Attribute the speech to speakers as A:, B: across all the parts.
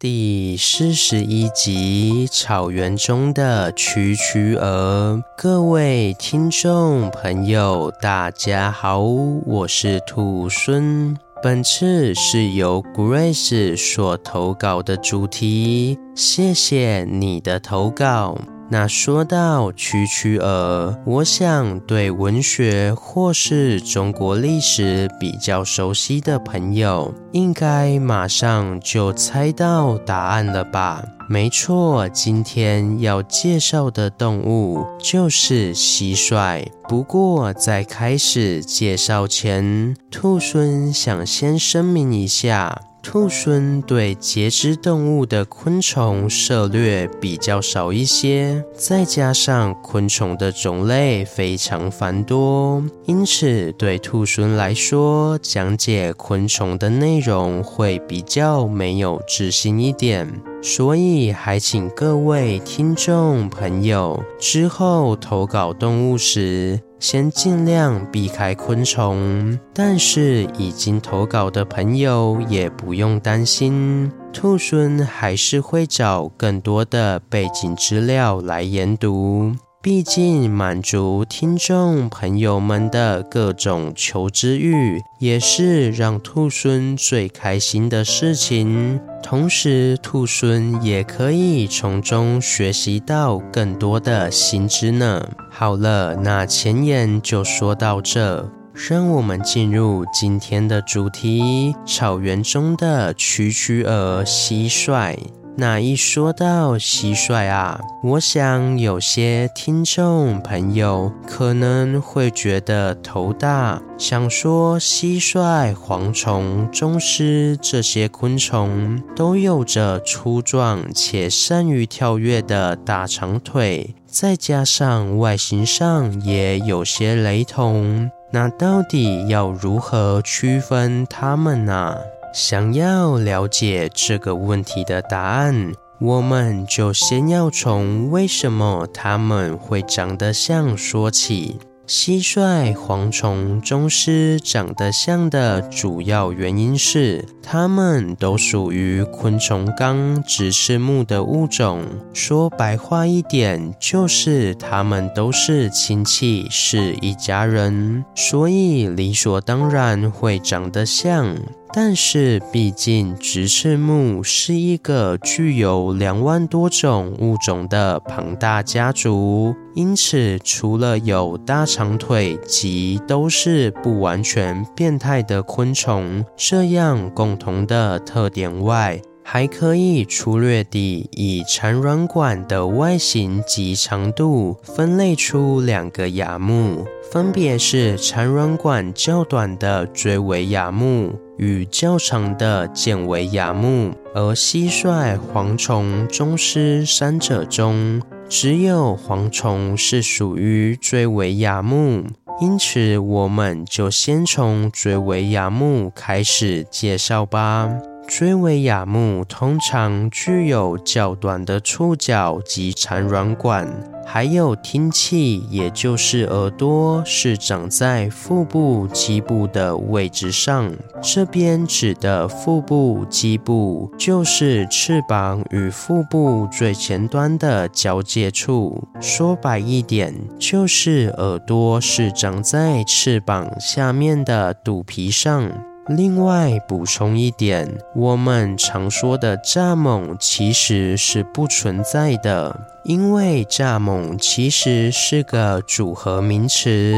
A: 第四十一集：草原中的蛐蛐儿。各位听众朋友，大家好，我是兔孙。本次是由 Grace 所投稿的主题，谢谢你的投稿。那说到蛐蛐儿，我想对文学或是中国历史比较熟悉的朋友，应该马上就猜到答案了吧？没错，今天要介绍的动物就是蟋蟀。不过在开始介绍前，兔猻想先声明一下。兔狲对节肢动物的昆虫涉猎比较少一些，再加上昆虫的种类非常繁多，因此对兔狲来说，讲解昆虫的内容会比较没有自信一点。所以，还请各位听众朋友之后投稿动物时，先尽量避开昆虫。但是，已经投稿的朋友也不用担心，兔孙还是会找更多的背景资料来研读。毕竟，满足听众朋友们的各种求知欲，也是让兔猻最开心的事情。同时，兔猻也可以从中学习到更多的新知呢。好了，那前言就说到这，让我们进入今天的主题：草原中的蛐蛐儿——蟋蟀。那一说到蟋蟀啊，我想有些听众朋友可能会觉得头大，想说蟋蟀、蝗虫、螽斯这些昆虫都有着粗壮且善于跳跃的大长腿，再加上外形上也有些雷同，那到底要如何区分它们呢？想要了解这个问题的答案，我们就先要从为什么它们会长得像说起。蟋蟀、蝗虫、螽斯长得像的主要原因是，它们都属于昆虫纲直翅目的物种。说白话一点，就是它们都是亲戚，是一家人，所以理所当然会长得像。但是，毕竟直翅目是一个具有两万多种物种的庞大家族，因此除了有大长腿及都是不完全变态的昆虫这样共同的特点外，还可以粗略地以产卵管的外形及长度分类出两个亚目，分别是产卵管较短的锥尾亚目与较长的剑尾亚目。而蟋蟀、蝗虫、螽斯三者中，只有蝗虫是属于锥尾亚目，因此我们就先从锥尾亚目开始介绍吧。锥尾亚目通常具有较短的触角及产卵管，还有听器，也就是耳朵，是长在腹部基部的位置上。这边指的腹部基部，就是翅膀与腹部最前端的交界处。说白一点，就是耳朵是长在翅膀下面的肚皮上。另外补充一点，我们常说的蚱蜢其实是不存在的，因为蚱蜢其实是个组合名词。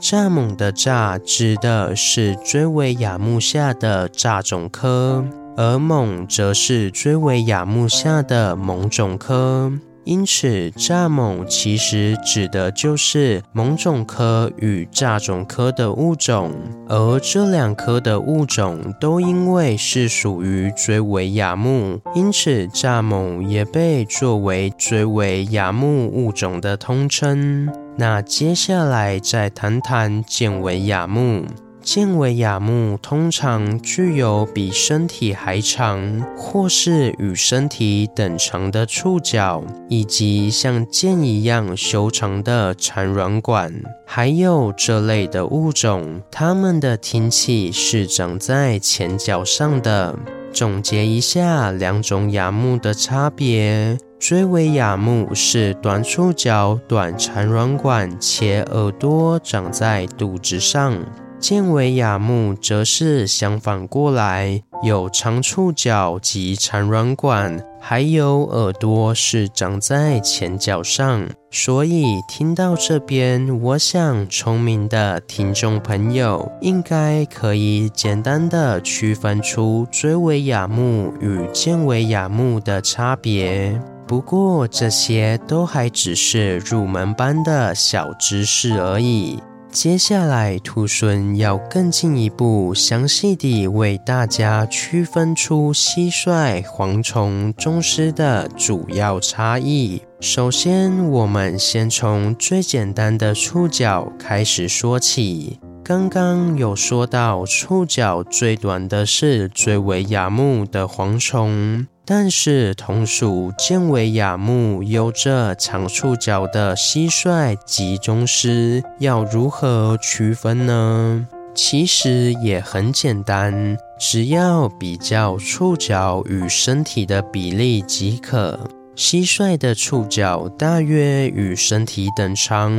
A: 蚱蜢的蚱指的是锥尾亚目下的蚱总科，而蜢则是锥尾亚目下的蜢总科。因此，蚱蜢其实指的就是蜢总科与蚱总科的物种，而这两科的物种都因为是属于锥尾亚目，因此蚱蜢也被作为锥尾亚目物种的通称。那接下来再谈谈剑尾亚目。剑尾亚目通常具有比身体还长，或是与身体等长的触角，以及像箭一样修长的产卵管。还有这类的物种，它们的听器是长在前脚上的。总结一下两种亚目的差别：锥尾亚目是短触角、短产卵管，且耳朵长在肚子上。箭尾亚目则是相反过来，有长触角及产卵管，还有耳朵是长在前脚上。所以听到这边，我想聪明的听众朋友应该可以简单的区分出锥尾亚目与箭尾亚目的差别。不过这些都还只是入门班的小知识而已。接下来，兔猻要更进一步详细地为大家区分出蟋蟀、蝗虫、螽斯的主要差异。首先，我们先从最简单的触角开始说起。刚刚有说到，触角最短的是最为雅目的蝗虫。但是，同属箭尾亚目、有着长触角的蟋蟀及螽斯，要如何区分呢？其实也很简单，只要比较触角与身体的比例即可。蟋蟀的触角大约与身体等长，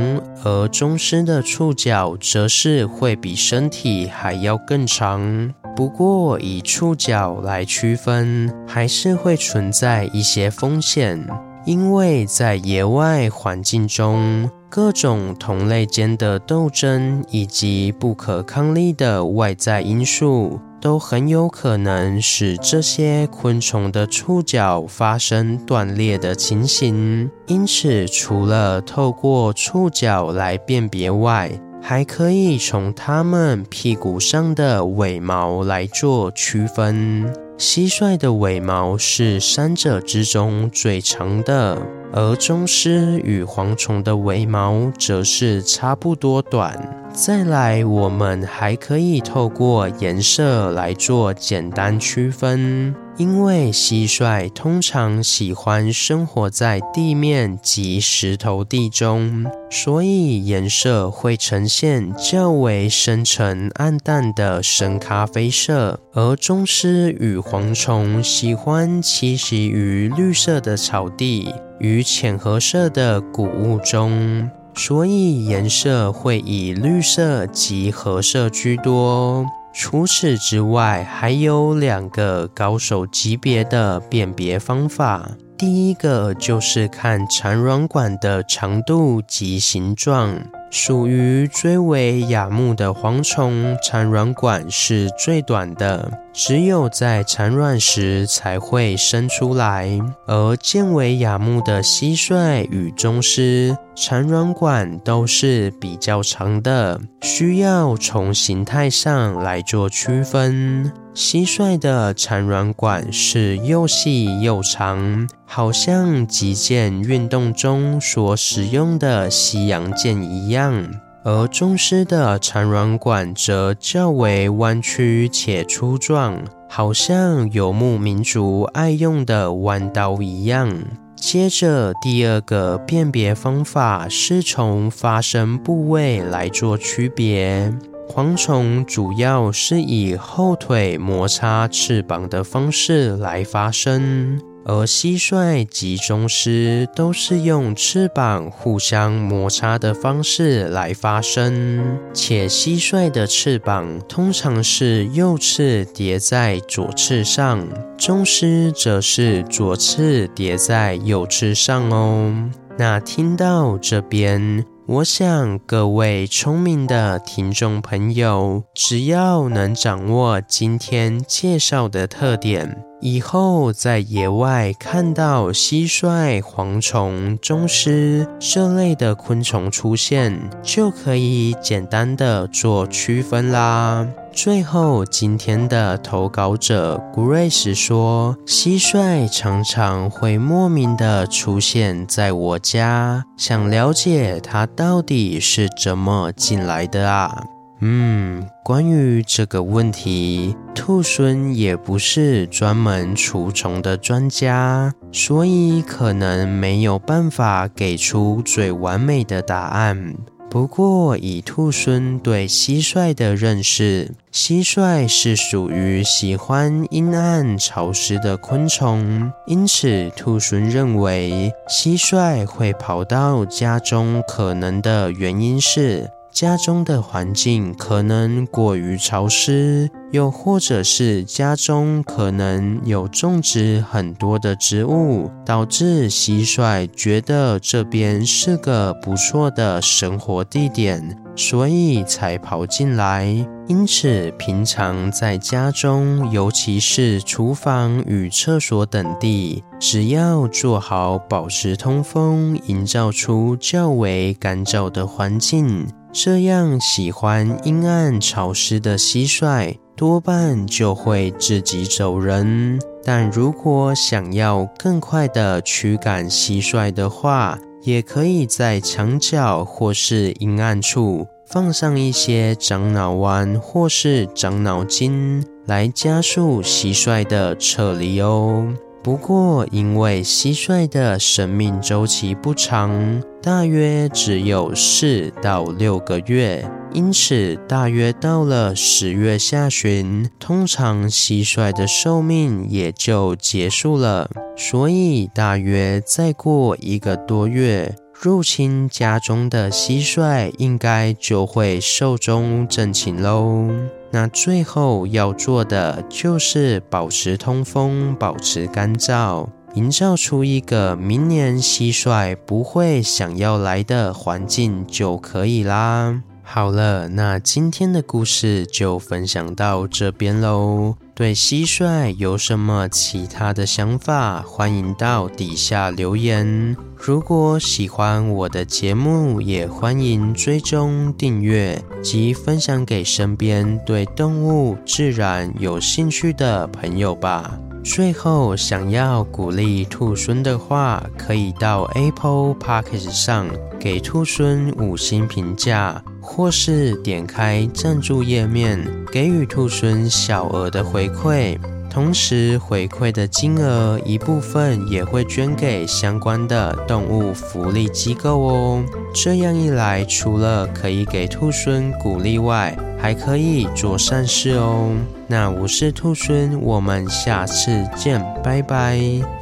A: 而螽斯的触角则是会比身体还要更长。不过，以触角来区分，还是会存在一些风险，因为在野外环境中，各种同类间的斗争以及不可抗力的外在因素，都很有可能使这些昆虫的触角发生断裂的情形。因此，除了透过触角来辨别外，还可以从它们屁股上的尾毛来做区分。蟋蟀的尾毛是三者之中最长的，而螽斯与蝗虫的尾毛则是差不多短。再来，我们还可以透过颜色来做简单区分。因为蟋蟀通常喜欢生活在地面及石头地中，所以颜色会呈现较为深沉、暗淡的深咖啡色；而螽斯与蝗虫喜欢栖息于绿色的草地与浅褐色的谷物中，所以颜色会以绿色及褐色居多。除此之外，还有两个高手级别的辨别方法。第一个就是看产卵管的长度及形状。属于锥尾亚目的蝗虫，产卵管是最短的，只有在产卵时才会伸出来；而箭尾亚目的蟋蟀与螽斯，产卵管都是比较长的，需要从形态上来做区分。蟋蟀的产卵管是又细又长，好像击剑运动中所使用的西洋剑一样；而螽斯的产卵管则较为弯曲且粗壮，好像游牧民族爱用的弯刀一样。接着，第二个辨别方法是从发声部位来做区别。蝗虫主要是以后腿摩擦翅膀的方式来发声，而蟋蟀及螽斯都是用翅膀互相摩擦的方式来发声，且蟋蟀的翅膀通常是右翅叠在左翅上，螽斯则是左翅叠在右翅上哦。那听到这边。我想各位聪明的听众朋友，只要能掌握今天介绍的特点，以后在野外看到蟋蟀、蝗虫、螽斯这类的昆虫出现，就可以简单的做区分啦。最后，今天的投稿者 Grace 说：“蟋蟀常常会莫名的出现在我家，想了解它到底是怎么进来的啊？”嗯，关于这个问题，兔孙也不是专门除虫的专家，所以可能没有办法给出最完美的答案。不过，以兔孙对蟋蟀的认识，蟋蟀是属于喜欢阴暗潮湿的昆虫，因此兔孙认为蟋蟀会跑到家中，可能的原因是。家中的环境可能过于潮湿，又或者是家中可能有种植很多的植物，导致蟋蟀觉得这边是个不错的生活地点，所以才跑进来。因此，平常在家中，尤其是厨房与厕所等地，只要做好保持通风，营造出较为干燥的环境。这样，喜欢阴暗潮湿的蟋蟀多半就会自己走人。但如果想要更快地驱赶蟋蟀的话，也可以在墙角或是阴暗处放上一些樟脑丸或是樟脑筋，来加速蟋蟀的撤离哦。不过，因为蟋蟀的生命周期不长，大约只有四到六个月，因此大约到了十月下旬，通常蟋蟀的寿命也就结束了。所以，大约再过一个多月，入侵家中的蟋蟀应该就会寿终正寝喽。那最后要做的就是保持通风，保持干燥，营造出一个明年蟋蟀不会想要来的环境就可以啦。好了，那今天的故事就分享到这边喽。对蟋蟀有什么其他的想法，欢迎到底下留言。如果喜欢我的节目，也欢迎追踪订阅及分享给身边对动物、自然有兴趣的朋友吧。最后，想要鼓励兔孙的话，可以到 Apple Podcast 上给兔孙五星评价。或是点开赞助页面，给予兔孙小额的回馈，同时回馈的金额一部分也会捐给相关的动物福利机构哦。这样一来，除了可以给兔猻鼓励外，还可以做善事哦。那我是兔猻，我们下次见，拜拜。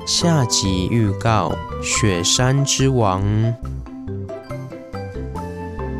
A: 下集预告：雪山之王。